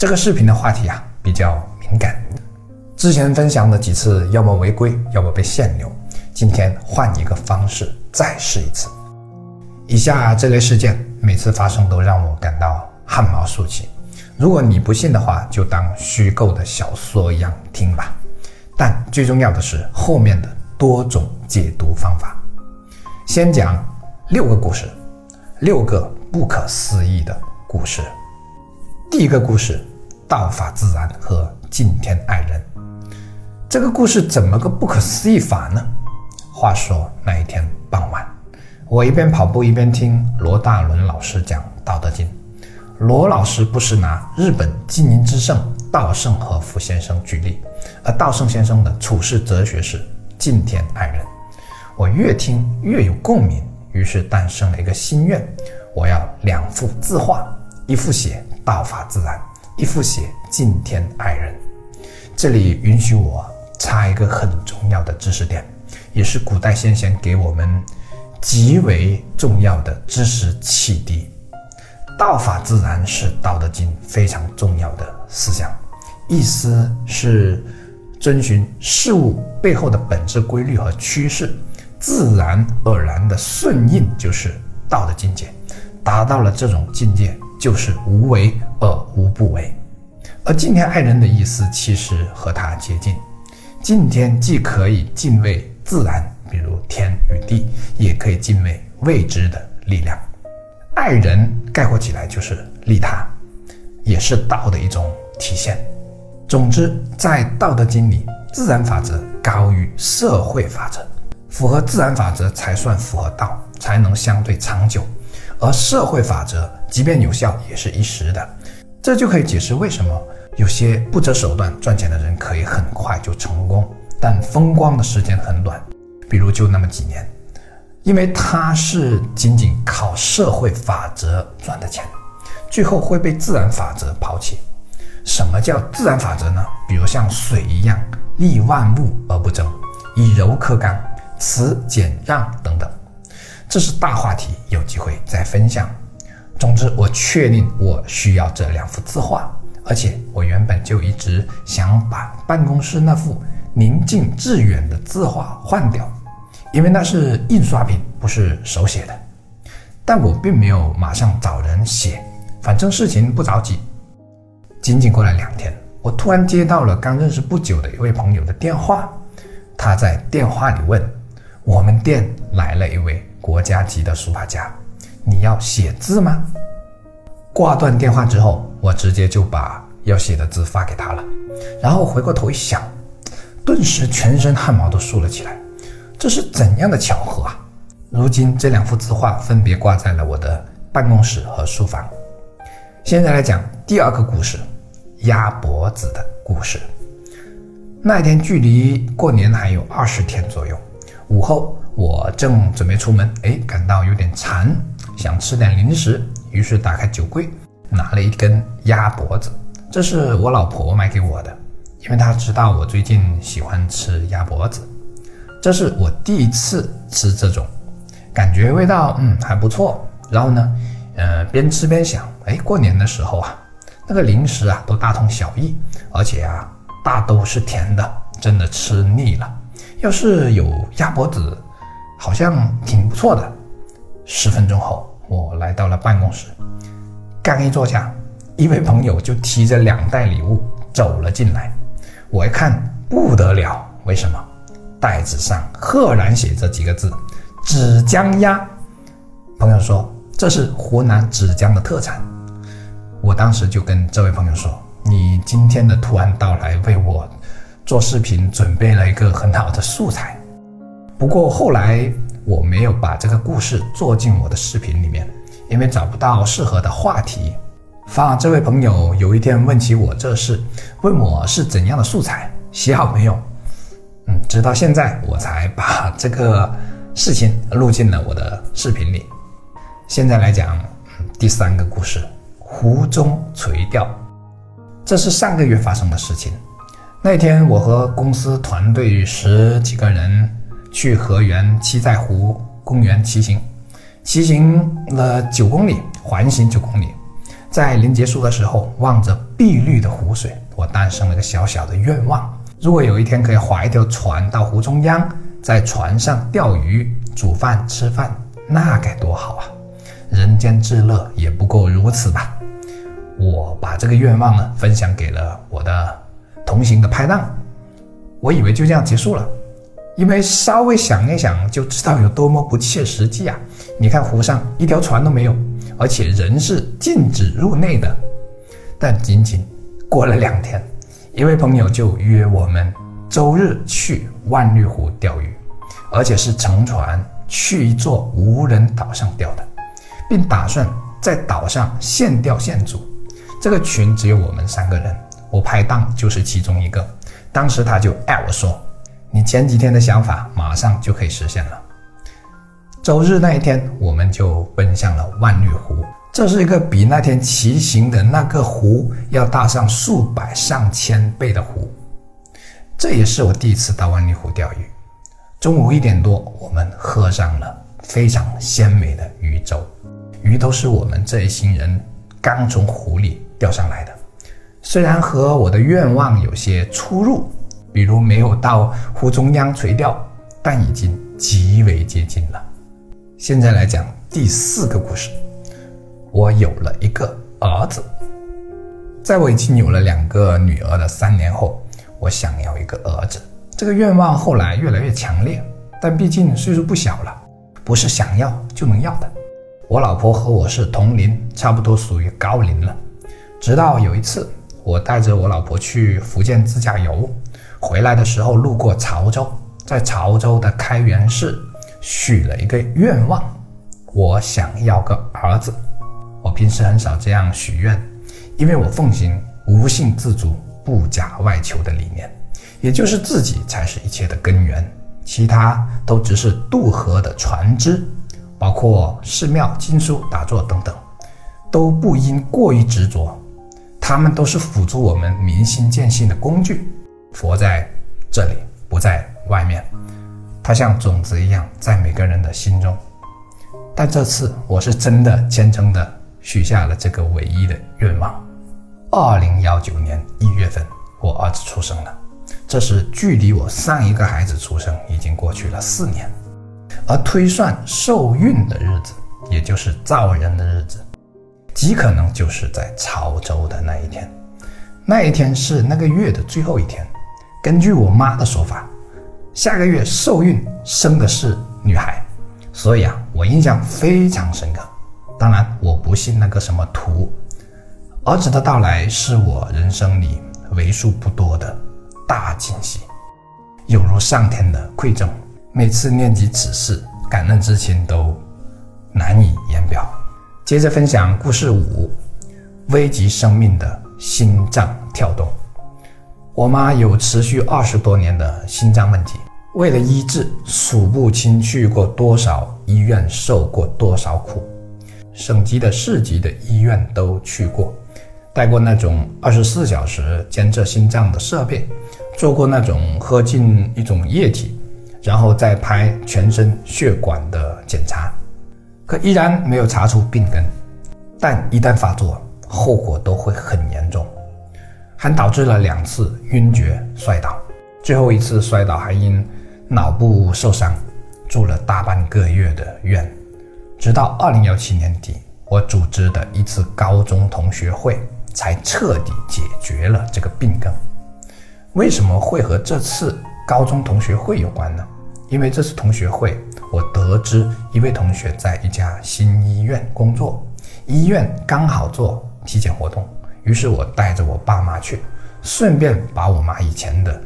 这个视频的话题啊比较敏感，之前分享的几次要么违规，要么被限流，今天换一个方式再试一次。以下这类事件每次发生都让我感到汗毛竖起。如果你不信的话，就当虚构的小说一样听吧。但最重要的是后面的多种解读方法。先讲六个故事，六个不可思议的故事。第一个故事。道法自然和敬天爱人，这个故事怎么个不可思议法呢？话说那一天傍晚，我一边跑步一边听罗大伦老师讲《道德经》。罗老师不时拿日本经营之圣稻盛和夫先生举例，而稻盛先生的处世哲学是敬天爱人。我越听越有共鸣，于是诞生了一个心愿：我要两幅字画，一幅写道法自然。一副写敬天爱人，这里允许我插一个很重要的知识点，也是古代先贤给我们极为重要的知识启迪。道法自然是《道德经》非常重要的思想，意思是遵循事物背后的本质规律和趋势，自然而然的顺应就是道的境界。达到了这种境界。就是无为而无不为，而敬天爱人的意思其实和它接近。敬天既可以敬畏自然，比如天与地，也可以敬畏未知的力量。爱人概括起来就是利他，也是道的一种体现。总之，在《道德经》里，自然法则高于社会法则，符合自然法则才算符合道，才能相对长久。而社会法则即便有效，也是一时的，这就可以解释为什么有些不择手段赚钱的人可以很快就成功，但风光的时间很短，比如就那么几年，因为他是仅仅靠社会法则赚的钱，最后会被自然法则抛弃。什么叫自然法则呢？比如像水一样，利万物而不争，以柔克刚，慈俭让等等。这是大话题，有机会再分享。总之，我确定我需要这两幅字画，而且我原本就一直想把办公室那幅宁静致远的字画换掉，因为那是印刷品，不是手写的。但我并没有马上找人写，反正事情不着急。仅仅过了两天，我突然接到了刚认识不久的一位朋友的电话，他在电话里问：“我们店来了一位。”国家级的书法家，你要写字吗？挂断电话之后，我直接就把要写的字发给他了。然后回过头一想，顿时全身汗毛都竖了起来。这是怎样的巧合啊！如今这两幅字画分别挂在了我的办公室和书房。现在来讲第二个故事——鸭脖子的故事。那一天距离过年还有二十天左右，午后。我正准备出门，哎，感到有点馋，想吃点零食，于是打开酒柜，拿了一根鸭脖子。这是我老婆买给我的，因为她知道我最近喜欢吃鸭脖子。这是我第一次吃这种，感觉味道嗯还不错。然后呢，呃，边吃边想，哎，过年的时候啊，那个零食啊都大同小异，而且啊大都是甜的，真的吃腻了。要是有鸭脖子。好像挺不错的。十分钟后，我来到了办公室，刚一坐下，一位朋友就提着两袋礼物走了进来。我一看不得了，为什么？袋子上赫然写着几个字：“芷江鸭。”朋友说这是湖南芷江的特产。我当时就跟这位朋友说：“你今天的突然到来，为我做视频准备了一个很好的素材。”不过后来我没有把这个故事做进我的视频里面，因为找不到适合的话题。反而这位朋友有一天问起我这事，问我是怎样的素材，写好没有？嗯，直到现在我才把这个事情录进了我的视频里。现在来讲第三个故事：湖中垂钓。这是上个月发生的事情。那天我和公司团队十几个人。去河源七寨湖公园骑行，骑行了九公里，环行九公里。在临结束的时候，望着碧绿的湖水，我诞生了个小小的愿望：如果有一天可以划一条船到湖中央，在船上钓鱼、煮饭、吃饭，那该多好啊！人间至乐也不过如此吧。我把这个愿望呢分享给了我的同行的拍档，我以为就这样结束了，因为稍微想一想就知道有多么不切实际啊！你看湖上一条船都没有。而且人是禁止入内的，但仅仅过了两天，一位朋友就约我们周日去万绿湖钓鱼，而且是乘船去一座无人岛上钓的，并打算在岛上现钓现煮。这个群只有我们三个人，我拍档就是其中一个。当时他就艾我说：“你前几天的想法马上就可以实现了。”周日那一天，我们就奔向了万绿湖。这是一个比那天骑行的那个湖要大上数百上千倍的湖。这也是我第一次到万绿湖钓鱼。中午一点多，我们喝上了非常鲜美的鱼粥。鱼都是我们这一行人刚从湖里钓上来的。虽然和我的愿望有些出入，比如没有到湖中央垂钓，但已经极为接近了。现在来讲第四个故事。我有了一个儿子，在我已经有了两个女儿的三年后，我想要一个儿子。这个愿望后来越来越强烈，但毕竟岁数不小了，不是想要就能要的。我老婆和我是同龄，差不多属于高龄了。直到有一次，我带着我老婆去福建自驾游，回来的时候路过潮州，在潮州的开元寺。许了一个愿望，我想要个儿子。我平时很少这样许愿，因为我奉行无性自足、不假外求的理念，也就是自己才是一切的根源，其他都只是渡河的船只，包括寺庙、经书、打坐等等，都不应过于执着，他们都是辅助我们明心见性的工具。佛在这里，不在外面。它像种子一样在每个人的心中，但这次我是真的虔诚的许下了这个唯一的愿望。二零幺九年一月份，我儿子出生了，这时距离我上一个孩子出生已经过去了四年，而推算受孕的日子，也就是造人的日子，极可能就是在潮州的那一天。那一天是那个月的最后一天，根据我妈的说法。下个月受孕生的是女孩，所以啊，我印象非常深刻。当然，我不信那个什么图。儿子的到来是我人生里为数不多的大惊喜，有如上天的馈赠。每次念及此事，感恩之情都难以言表。接着分享故事五：危及生命的心脏跳动。我妈有持续二十多年的心脏问题，为了医治，数不清去过多少医院，受过多少苦，省级的、市级的医院都去过，带过那种二十四小时监测心脏的设备，做过那种喝进一种液体，然后再拍全身血管的检查，可依然没有查出病根，但一旦发作，后果都会很严重。还导致了两次晕厥摔倒，最后一次摔倒还因脑部受伤，住了大半个月的院。直到二零幺七年底，我组织的一次高中同学会才彻底解决了这个病根。为什么会和这次高中同学会有关呢？因为这次同学会，我得知一位同学在一家新医院工作，医院刚好做体检活动。于是我带着我爸妈去，顺便把我妈以前的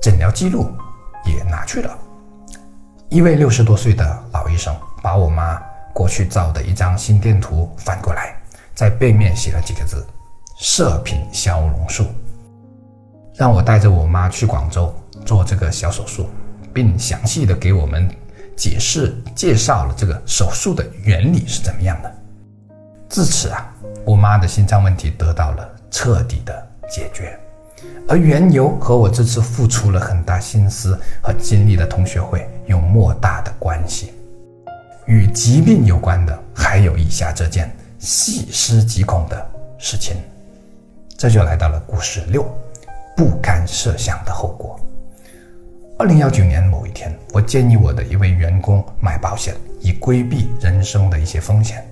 诊疗记录也拿去了。一位六十多岁的老医生把我妈过去照的一张心电图翻过来，在背面写了几个字：“射频消融术”，让我带着我妈去广州做这个小手术，并详细的给我们解释介绍了这个手术的原理是怎么样的。自此啊。我妈的心脏问题得到了彻底的解决，而缘由和我这次付出了很大心思和精力的同学会有莫大的关系。与疾病有关的还有以下这件细思极恐的事情。这就来到了故事六，不堪设想的后果。二零幺九年某一天，我建议我的一位员工买保险，以规避人生的一些风险。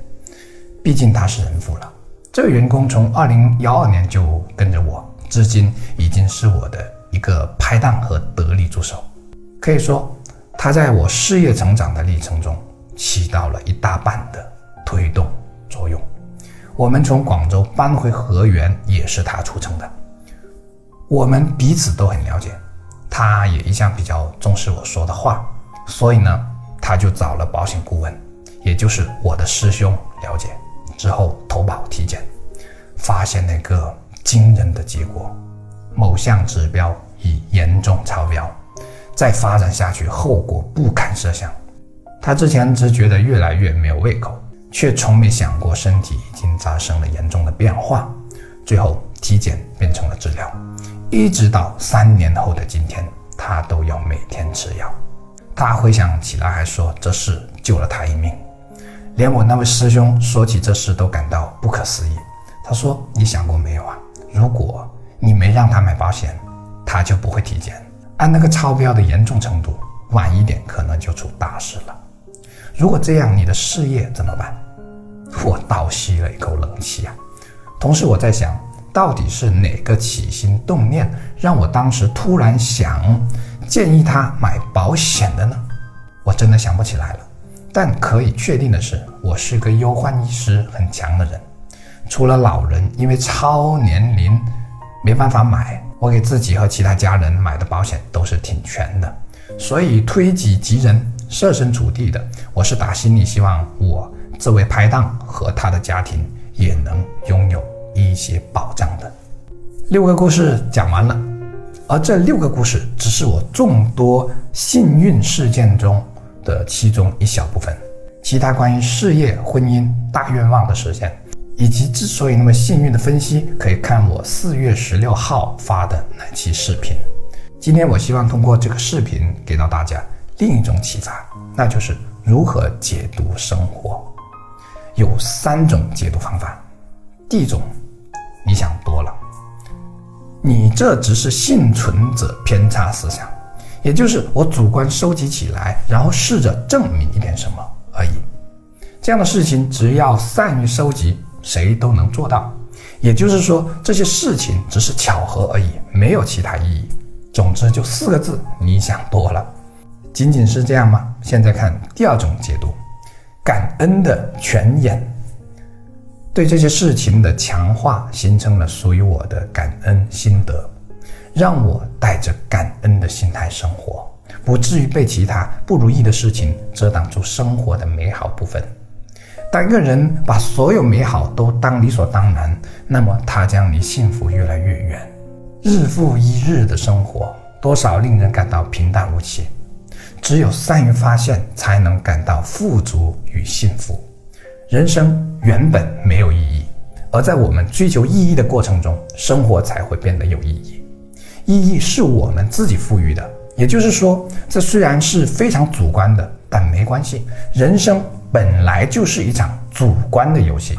毕竟他是人父了。这位员工从二零幺二年就跟着我，至今已经是我的一个拍档和得力助手。可以说，他在我事业成长的历程中起到了一大半的推动作用。我们从广州搬回河源也是他促成的。我们彼此都很了解。他也一向比较重视我说的话，所以呢，他就找了保险顾问，也就是我的师兄了解之后投保体检，发现那个惊人的结果，某项指标已严重超标，再发展下去后果不堪设想。他之前只觉得越来越没有胃口，却从没想过身体已经发生了严重的变化，最后体检变成了治疗。一直到三年后的今天，他都要每天吃药。他回想起来还说这事救了他一命。连我那位师兄说起这事都感到不可思议。他说：“你想过没有啊？如果你没让他买保险，他就不会体检。按那个超标的严重程度，晚一点可能就出大事了。如果这样，你的事业怎么办？”我倒吸了一口冷气啊！同时我在想。到底是哪个起心动念让我当时突然想建议他买保险的呢？我真的想不起来了。但可以确定的是，我是个忧患意识很强的人。除了老人因为超年龄没办法买，我给自己和其他家人买的保险都是挺全的。所以推己及人，设身处地的，我是打心里希望我这位拍档和他的家庭也能拥有。一些保障的六个故事讲完了，而这六个故事只是我众多幸运事件中的其中一小部分。其他关于事业、婚姻、大愿望的实现，以及之所以那么幸运的分析，可以看我四月十六号发的那期视频。今天我希望通过这个视频给到大家另一种启发，那就是如何解读生活。有三种解读方法，第一种。你想多了，你这只是幸存者偏差思想，也就是我主观收集起来，然后试着证明一点什么而已。这样的事情，只要善于收集，谁都能做到。也就是说，这些事情只是巧合而已，没有其他意义。总之，就四个字：你想多了。仅仅是这样吗？现在看第二种解读，感恩的泉眼。对这些事情的强化，形成了属于我的感恩心得，让我带着感恩的心态生活，不至于被其他不如意的事情遮挡住生活的美好部分。当一个人把所有美好都当理所当然，那么他将离幸福越来越远。日复一日的生活，多少令人感到平淡无奇。只有善于发现，才能感到富足与幸福。人生原本没有意义，而在我们追求意义的过程中，生活才会变得有意义。意义是我们自己赋予的，也就是说，这虽然是非常主观的，但没关系。人生本来就是一场主观的游戏。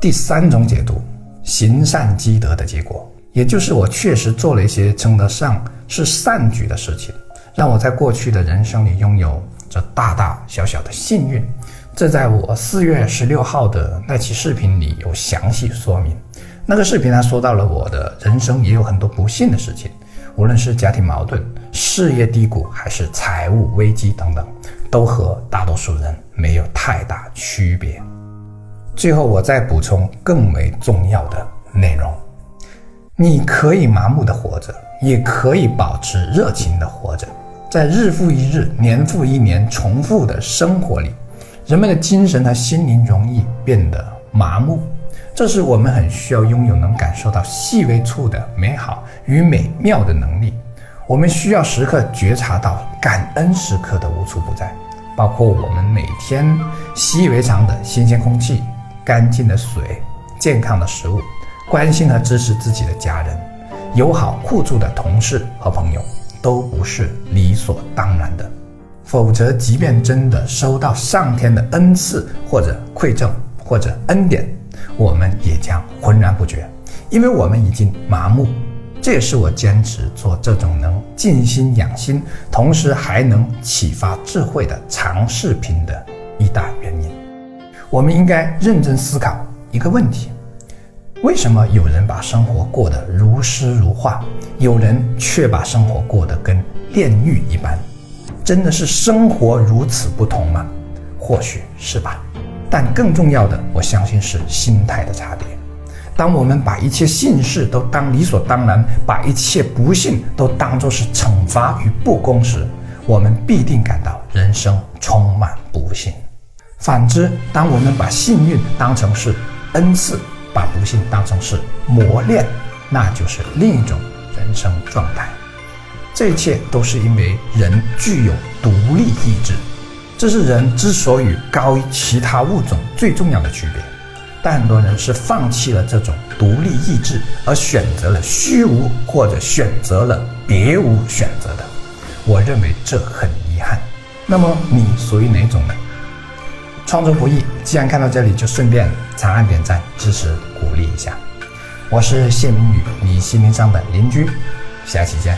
第三种解读，行善积德的结果，也就是我确实做了一些称得上是善举的事情，让我在过去的人生里拥有着大大小小的幸运。这在我四月十六号的那期视频里有详细说明。那个视频还说到了我的人生也有很多不幸的事情，无论是家庭矛盾、事业低谷，还是财务危机等等，都和大多数人没有太大区别。最后，我再补充更为重要的内容：你可以麻木的活着，也可以保持热情的活着。在日复一日、年复一年重复的生活里。人们的精神和心灵容易变得麻木，这是我们很需要拥有能感受到细微处的美好与美妙的能力。我们需要时刻觉察到感恩时刻的无处不在，包括我们每天习以为常的新鲜空气、干净的水、健康的食物、关心和支持自己的家人、友好互助的同事和朋友，都不是理所当然的。否则，即便真的收到上天的恩赐或者馈赠，或者恩典，我们也将浑然不觉，因为我们已经麻木。这也是我坚持做这种能静心养心，同时还能启发智慧的长视频的一大原因。我们应该认真思考一个问题：为什么有人把生活过得如诗如画，有人却把生活过得跟炼狱一般？真的是生活如此不同吗？或许是吧，但更重要的，我相信是心态的差别。当我们把一切幸事都当理所当然，把一切不幸都当作是惩罚与不公时，我们必定感到人生充满不幸。反之，当我们把幸运当成是恩赐，把不幸当成是磨练，那就是另一种人生状态。这一切都是因为人具有独立意志，这是人之所以高于其他物种最重要的区别。但很多人是放弃了这种独立意志，而选择了虚无，或者选择了别无选择的。我认为这很遗憾。那么你属于哪种呢？创作不易，既然看到这里，就顺便长按点赞支持鼓励一下。我是谢明宇，你心灵上的邻居，下期见。